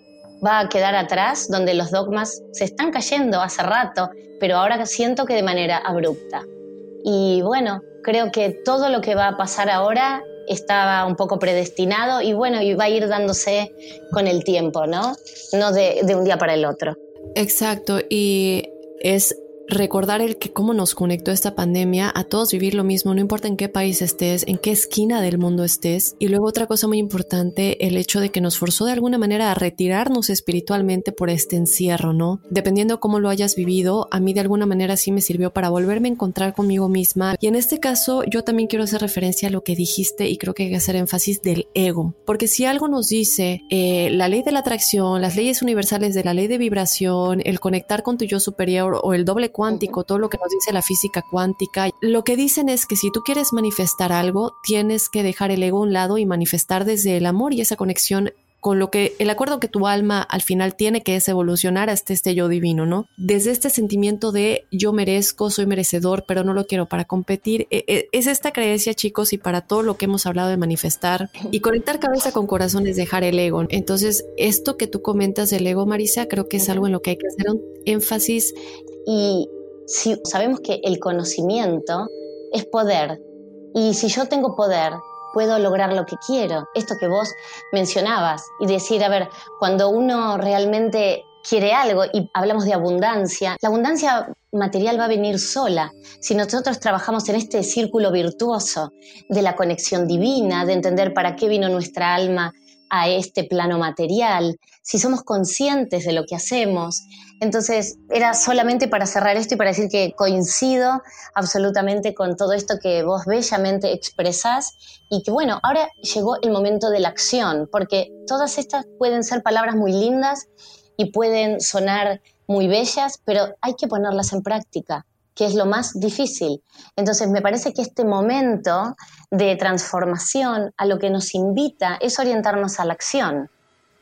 F: va a quedar atrás, donde los dogmas se están cayendo hace rato, pero ahora siento que de manera abrupta. Y bueno, creo que todo lo que va a pasar ahora estaba un poco predestinado y bueno, y va a ir dándose con el tiempo, ¿no? No de, de un día para el otro.
A: Exacto, y es recordar el que cómo nos conectó esta pandemia a todos vivir lo mismo, no importa en qué país estés, en qué esquina del mundo estés. Y luego otra cosa muy importante, el hecho de que nos forzó de alguna manera a retirarnos espiritualmente por este encierro, ¿no? Dependiendo cómo lo hayas vivido, a mí de alguna manera sí me sirvió para volverme a encontrar conmigo misma. Y en este caso yo también quiero hacer referencia a lo que dijiste y creo que hay que hacer énfasis del ego. Porque si algo nos dice eh, la ley de la atracción, las leyes universales de la ley de vibración, el conectar con tu yo superior o el doble cuántico, todo lo que nos dice la física cuántica. Lo que dicen es que si tú quieres manifestar algo, tienes que dejar el ego a un lado y manifestar desde el amor y esa conexión con lo que el acuerdo que tu alma al final tiene que es evolucionar hasta este yo divino, ¿no? Desde este sentimiento de yo merezco, soy merecedor, pero no lo quiero para competir. E, e, es esta creencia, chicos, y para todo lo que hemos hablado de manifestar y conectar cabeza con corazón es dejar el ego. Entonces, esto que tú comentas del ego, Marisa, creo que es algo en lo que hay que hacer un énfasis
F: y si sabemos que el conocimiento es poder, y si yo tengo poder, puedo lograr lo que quiero. Esto que vos mencionabas, y decir, a ver, cuando uno realmente quiere algo y hablamos de abundancia, la abundancia material va a venir sola. Si nosotros trabajamos en este círculo virtuoso de la conexión divina, de entender para qué vino nuestra alma a este plano material, si somos conscientes de lo que hacemos. Entonces, era solamente para cerrar esto y para decir que coincido absolutamente con todo esto que vos bellamente expresás y que bueno, ahora llegó el momento de la acción, porque todas estas pueden ser palabras muy lindas y pueden sonar muy bellas, pero hay que ponerlas en práctica que es lo más difícil. Entonces, me parece que este momento de transformación a lo que nos invita es orientarnos a la acción.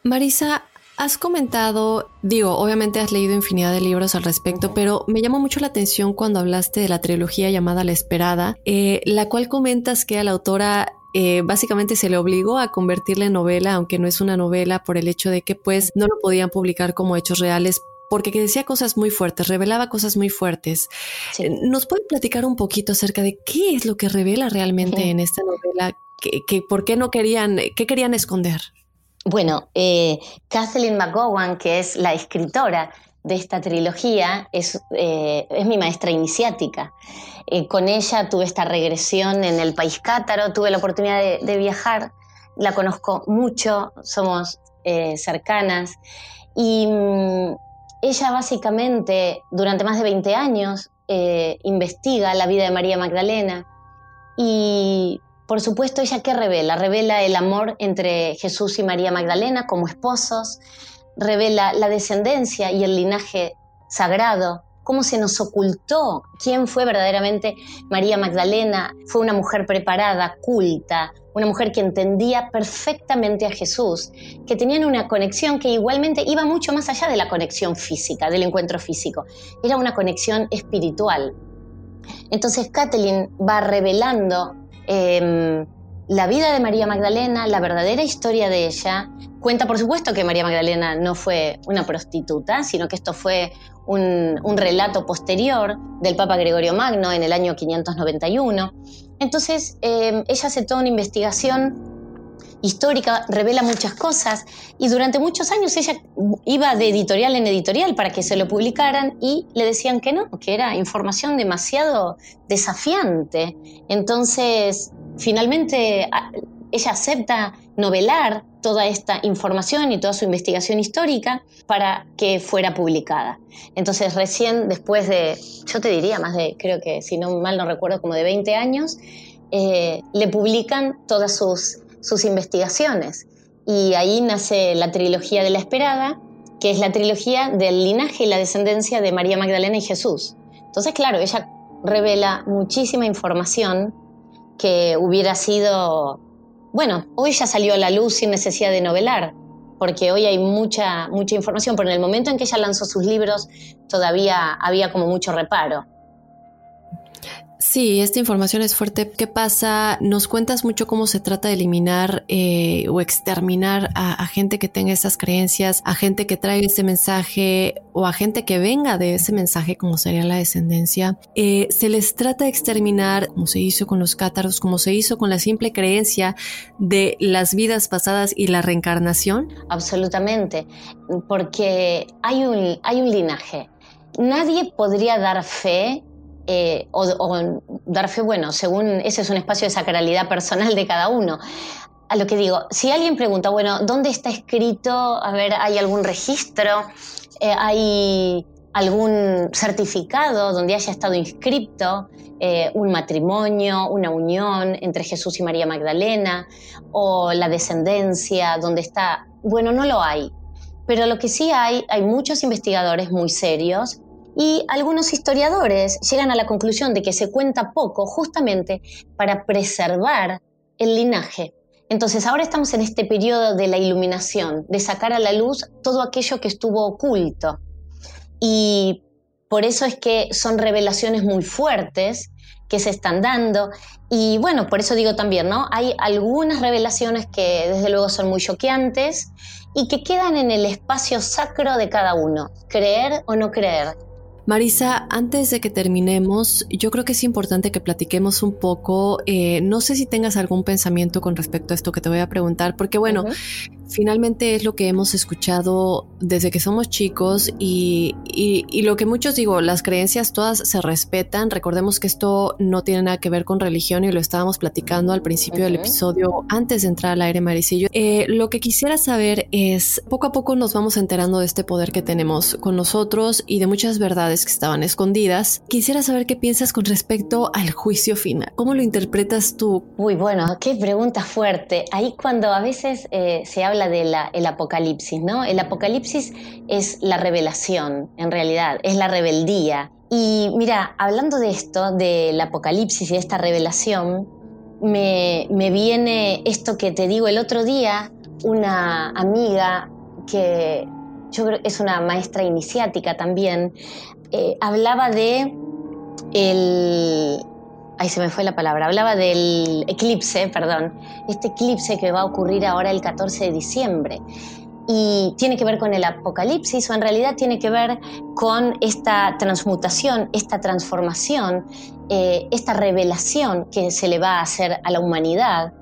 A: Marisa, Has comentado, digo, obviamente has leído infinidad de libros al respecto, pero me llamó mucho la atención cuando hablaste de la trilogía llamada La Esperada, eh, la cual comentas que a la autora eh, básicamente se le obligó a convertirla en novela, aunque no es una novela, por el hecho de que pues no lo podían publicar como hechos reales porque decía cosas muy fuertes, revelaba cosas muy fuertes. Eh, ¿Nos puede platicar un poquito acerca de qué es lo que revela realmente en esta novela? ¿Qué, por qué no querían, qué querían esconder?
F: Bueno, eh, Kathleen McGowan, que es la escritora de esta trilogía, es, eh, es mi maestra iniciática. Eh, con ella tuve esta regresión en el país cátaro, tuve la oportunidad de, viajar, la conozco mucho, somos cercanas, y mm, ella básicamente durante más de 20 años investiga la vida de María Magdalena y por supuesto, ella que revela? Revela el amor entre Jesús y María Magdalena como esposos, revela la descendencia y el linaje sagrado, cómo se nos ocultó quién fue verdaderamente María Magdalena. Fue una mujer preparada, culta, una mujer que entendía perfectamente a Jesús, que tenían una conexión que igualmente iba mucho más allá de la conexión física, del encuentro físico. Era una conexión espiritual. Entonces Kathleen va revelando Em, la vida de María Magdalena, la verdadera historia de ella, cuenta por supuesto que María Magdalena no fue una prostituta, sino que esto fue un, relato posterior del Papa Gregorio Magno en el año 591. Entonces, em, ella hace toda una investigación histórica, revela muchas cosas y durante muchos años ella iba de editorial en editorial para que se lo publicaran y le decían que no, que era información demasiado desafiante. Entonces, finalmente ella acepta novelar toda esta información y toda su investigación histórica para que fuera publicada. Entonces recién después de, yo te diría más de, creo que si no mal no recuerdo, como de 20 años, eh, le publican todas sus sus investigaciones. Y ahí nace la trilogía de la esperada, que es la trilogía del linaje y la descendencia de María Magdalena y Jesús. Entonces, claro, ella revela muchísima información que hubiera sido, bueno, hoy ya salió a la luz sin necesidad de novelar, porque hoy hay mucha, mucha información, pero en el momento en que ella lanzó sus libros todavía había como mucho reparo.
A: Sí, esta información es fuerte. ¿Qué pasa? Nos cuentas mucho cómo se trata de eliminar eh, o exterminar a, gente que tenga esas creencias, a gente que traiga ese mensaje o a gente que venga de ese mensaje, como sería la descendencia. Eh, se les trata de exterminar, como se hizo con los cátaros, como se hizo con la simple creencia de las vidas pasadas y la reencarnación.
F: Absolutamente, porque hay un, hay un linaje. Nadie podría dar fe eh, o, dar fe, bueno, según ese es un espacio de sacralidad personal de cada uno. A lo que digo, si alguien pregunta, bueno, ¿dónde está escrito? A ver, ¿hay algún registro? Eh, ¿Hay algún certificado donde haya estado inscrito eh, un matrimonio, una unión entre Jesús y María Magdalena o la descendencia, donde está... Bueno, no lo hay. Pero lo que sí hay, hay muchos investigadores muy serios y algunos historiadores llegan a la conclusión de que se cuenta poco justamente para preservar el linaje. Entonces ahora estamos en este periodo de la iluminación, de sacar a la luz todo aquello que estuvo oculto. Y por eso es que son revelaciones muy fuertes que se están dando. Y bueno, por eso digo también, ¿no? Hay algunas revelaciones que desde luego son muy choqueantes y que quedan en el espacio sacro de cada uno, creer o no creer.
A: Marisa, antes de que terminemos, yo creo que es importante que platiquemos un poco. Eh, no sé si tengas algún pensamiento con respecto a esto que te voy a preguntar, porque bueno, finalmente es lo que hemos escuchado desde que somos chicos y, lo que muchos digo, las creencias todas se respetan. Recordemos que esto no tiene nada que ver con religión y lo estábamos platicando al principio del episodio antes de entrar al aire, Marisillo. Eh, lo que quisiera saber es, poco a poco nos vamos enterando de este poder que tenemos con nosotros y de muchas verdades que estaban escondidas. Quisiera saber qué piensas con respecto al juicio final. ¿Cómo lo interpretas tú?
F: Uy, bueno, qué pregunta fuerte. Ahí cuando a veces eh, se habla habla del apocalipsis, ¿no? El apocalipsis es la revelación, en realidad, es la rebeldía. Y mira, hablando de esto, del apocalipsis y de esta revelación, me, viene esto que te digo el otro día, una amiga que yo creo es una maestra iniciática también, eh, hablaba de el, Ahí se me fue la palabra. Hablaba del eclipse, perdón. Este eclipse que va a ocurrir ahora el 14 de diciembre. Y tiene que ver con el apocalipsis o en realidad tiene que ver con esta transmutación, esta transformación, eh, esta revelación que se le va a hacer a la humanidad.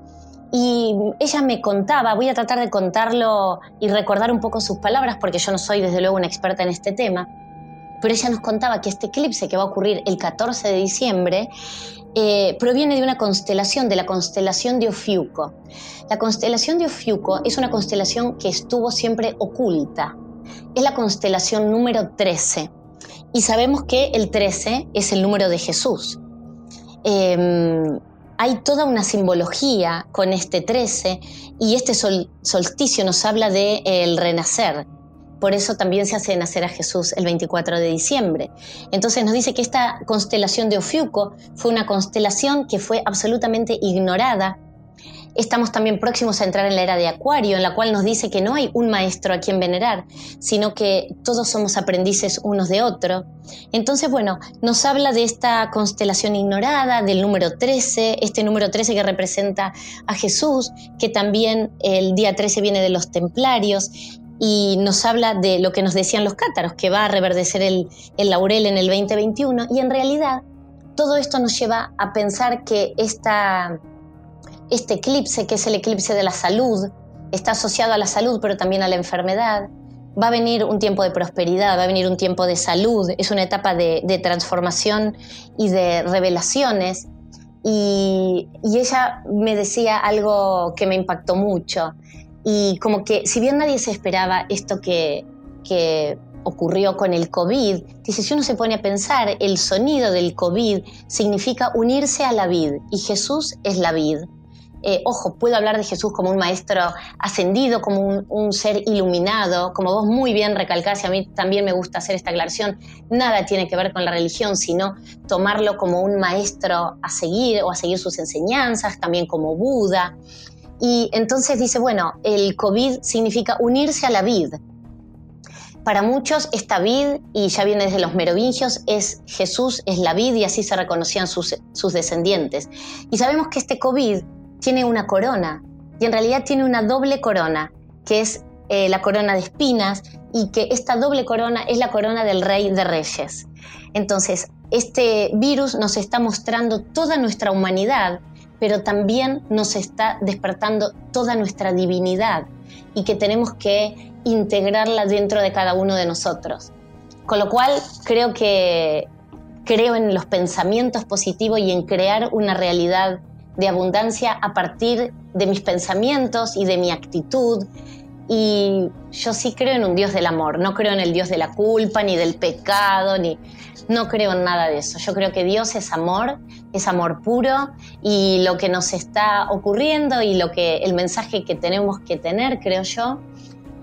F: Y ella me contaba, voy a tratar de contarlo y recordar un poco sus palabras, porque yo no soy desde luego una experta en este tema, pero ella nos contaba que este eclipse que va a ocurrir el 14 de diciembre eh, proviene de una constelación, de la constelación de Ofiuco. La constelación de Ofiuco es una constelación que estuvo siempre oculta. Es la constelación número 13. Y sabemos que el 13 es el número de Jesús. Em, hay toda una simbología con este 13 y este solsticio nos habla de el renacer, por eso también se hace nacer a Jesús el 24 de diciembre. Entonces nos dice que esta constelación de Ofiuco fue una constelación que fue absolutamente ignorada. Estamos también próximos a entrar en la era de Acuario, en la cual nos dice que no hay un maestro a quien venerar, sino que todos somos aprendices unos de otro. Entonces, bueno, nos habla de esta constelación ignorada, del número 13, este número 13 que representa a Jesús, que también el día 13 viene de los templarios, y nos habla de lo que nos decían los cátaros, que va a reverdecer el, laurel en el 2021 y en realidad todo esto nos lleva a pensar que este eclipse, que es el eclipse de la salud, está asociado a la salud pero también a la enfermedad, va a venir un tiempo de prosperidad, va a venir un tiempo de salud, es una etapa de, transformación y de revelaciones. Y, ella me decía algo que me impactó mucho. Y como que, si bien nadie se esperaba esto que, que ocurrió con el COVID, dice, si uno se pone a pensar, el sonido del COVID significa unirse a la vid y Jesús es la vid. Eh, ojo, puedo hablar de Jesús como un maestro ascendido, como un, un, ser iluminado, como vos muy bien recalcás, y a mí también me gusta hacer esta aclaración, nada tiene que ver con la religión, sino tomarlo como un maestro a seguir o a seguir sus enseñanzas, también como Buda. Y entonces dice, bueno, el COVID significa unirse a la vid. Para muchos esta vid, y ya viene desde los merovingios, es Jesús, es la vid y así se reconocían sus, descendientes. Y sabemos que este COVID tiene una corona y en realidad tiene una doble corona, que es eh, la corona de espinas y que esta doble corona es la corona del rey de reyes. Entonces, este virus nos está mostrando toda nuestra humanidad pero también nos está despertando toda nuestra divinidad y que tenemos que integrarla dentro de cada uno de nosotros. Con lo cual creo que creo en los pensamientos positivos y en crear una realidad de abundancia a partir de mis pensamientos y de mi actitud. Y yo sí creo en un Dios del amor, no creo en el Dios de la culpa, ni del pecado, ni no creo en nada de eso. Yo creo que Dios es amor, es amor puro y lo que nos está ocurriendo y lo que el mensaje que tenemos que tener, creo yo,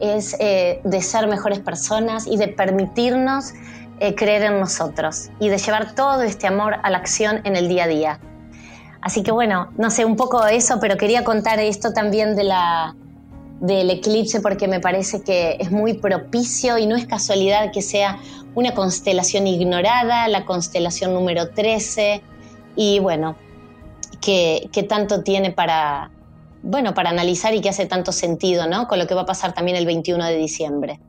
F: es eh, de ser mejores personas y de permitirnos eh, creer en nosotros y de llevar todo este amor a la acción en el día a día. Así que bueno, no sé, un poco eso, pero quería contar esto también de la, del eclipse porque me parece que es muy propicio y no es casualidad que sea una constelación ignorada, la constelación número 13, y bueno, que, tanto tiene para, bueno, para analizar y que hace tanto sentido, ¿no? Con lo que va a pasar también el 21 de diciembre.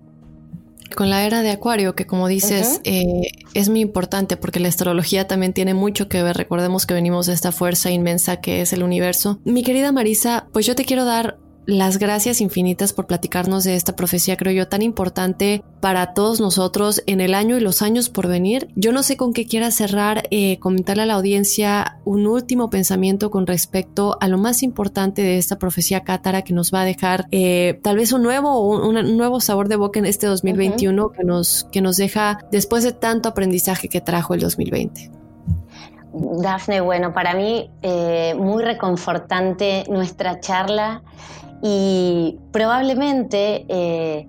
A: Con la era de Acuario, que como dices, eh, es muy importante porque la astrología también tiene mucho que ver. Recordemos que venimos de esta fuerza inmensa que es el universo. Mi querida Marisa, pues yo te quiero dar las gracias infinitas por platicarnos de esta profecía, creo yo, tan importante para todos nosotros en el año y los años por venir. Yo no sé con qué quiera cerrar, eh, comentarle a la audiencia un último pensamiento con respecto a lo más importante de esta profecía cátara que nos va a dejar eh, tal vez un nuevo, un, nuevo sabor de boca en este 2021 que, nos, que nos deja después de tanto aprendizaje que trajo el 2020.
F: Dafne, bueno, para mí eh, muy reconfortante nuestra charla y probablemente, eh,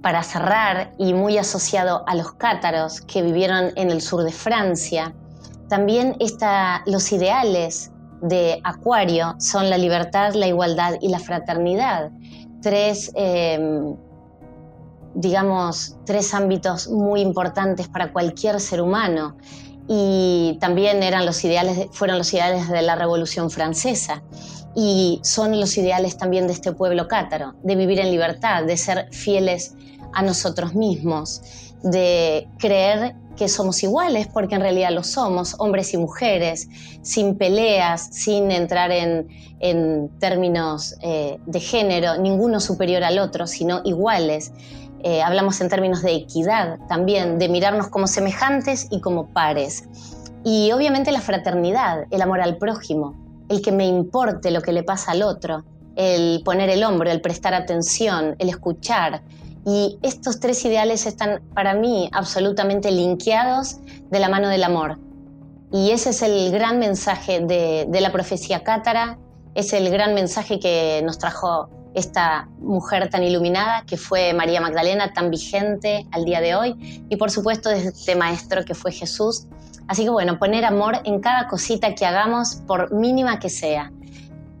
F: para cerrar, y muy asociado a los cátaros que vivieron en el sur de Francia, también está, los ideales de Acuario son la libertad, la igualdad y la fraternidad. Tres, em, digamos, tres ámbitos muy importantes para cualquier ser humano. Y también eran los ideales, fueron los ideales de la Revolución Francesa y son los ideales también de este pueblo cátaro, de vivir en libertad, de ser fieles a nosotros mismos, de creer que somos iguales, porque en realidad lo somos, hombres y mujeres, sin peleas, sin entrar en, términos eh, de género, ninguno superior al otro, sino iguales. Eh, hablamos en términos de equidad también, de mirarnos como semejantes y como pares. Y obviamente la fraternidad, el amor al prójimo, el que me importe lo que le pasa al otro, el poner el hombro, el prestar atención, el escuchar, y estos tres ideales están para mí absolutamente linkeados de la mano del amor. Y ese es el gran mensaje de, la profecía cátara, es el gran mensaje que nos trajo esta mujer tan iluminada que fue María Magdalena, tan vigente al día de hoy, y por supuesto de este maestro que fue Jesús. Así que bueno, poner amor en cada cosita que hagamos, por mínima que sea.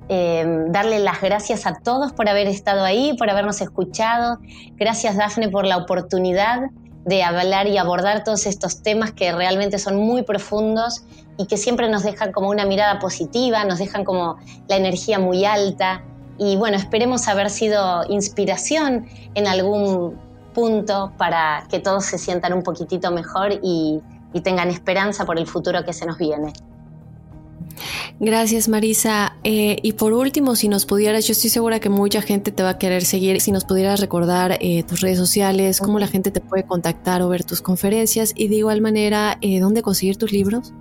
F: Em, darle las gracias a todos por haber estado ahí, por habernos escuchado. Gracias Dafne por la oportunidad de hablar y abordar todos estos temas que realmente son muy profundos y que siempre nos dejan como una mirada positiva, nos dejan como la energía muy alta. Y bueno, esperemos haber sido inspiración en algún punto para que todos se sientan un poquitito mejor y tengan esperanza por el futuro que se nos viene.
A: Gracias Marisa. Eh, y por último, si nos pudieras, yo estoy segura que mucha gente te va a querer seguir, si nos pudieras recordar eh, tus redes sociales, cómo la gente te puede contactar o ver tus conferencias y de igual manera, eh, ¿dónde conseguir tus libros?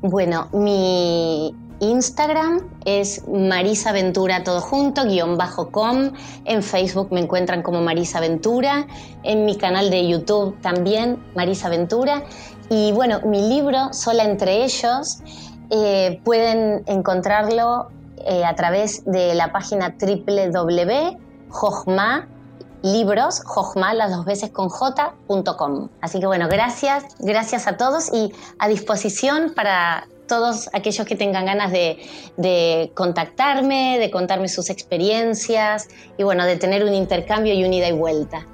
F: Bueno, mi Instagram es Marisa Ventura todo junto, guion bajo com. En Facebook me encuentran como Marisa Ventura. En mi canal de YouTube también, Marisa Ventura. Y bueno, mi libro, Sola entre ellos, eh, pueden encontrarlo eh, a través de la página www.jojma libros, jojma las dos veces con j.com. Así que bueno, gracias, gracias a todos y a disposición para todos aquellos que tengan ganas de, de, contactarme, de contarme sus experiencias y bueno, de tener un intercambio y un ida y vuelta.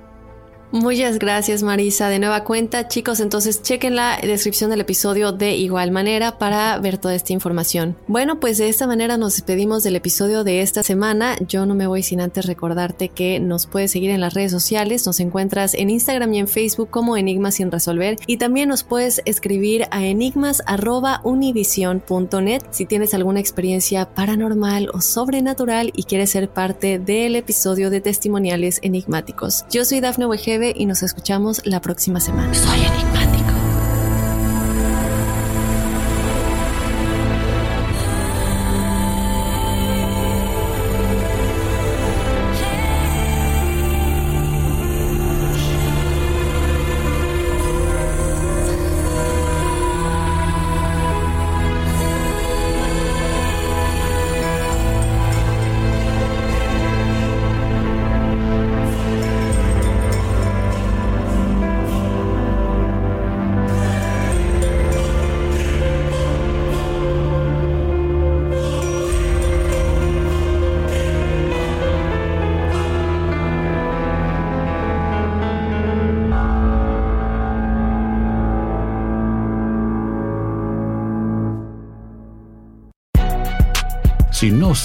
A: Muchas gracias Marisa. De nueva cuenta, chicos, entonces chequen la descripción del episodio de igual manera para ver toda esta información. Bueno, pues de esta manera nos despedimos del episodio de esta semana. Yo no me voy sin antes recordarte que nos puedes seguir en las redes sociales. Nos encuentras en Instagram y en Facebook como Enigmas sin resolver y también nos puedes escribir a enigmas@univision.net si tienes alguna experiencia paranormal o sobrenatural y quieres ser parte del episodio de testimoniales enigmáticos. Yo soy Dafne Y nos escuchamos la próxima semana. Soy.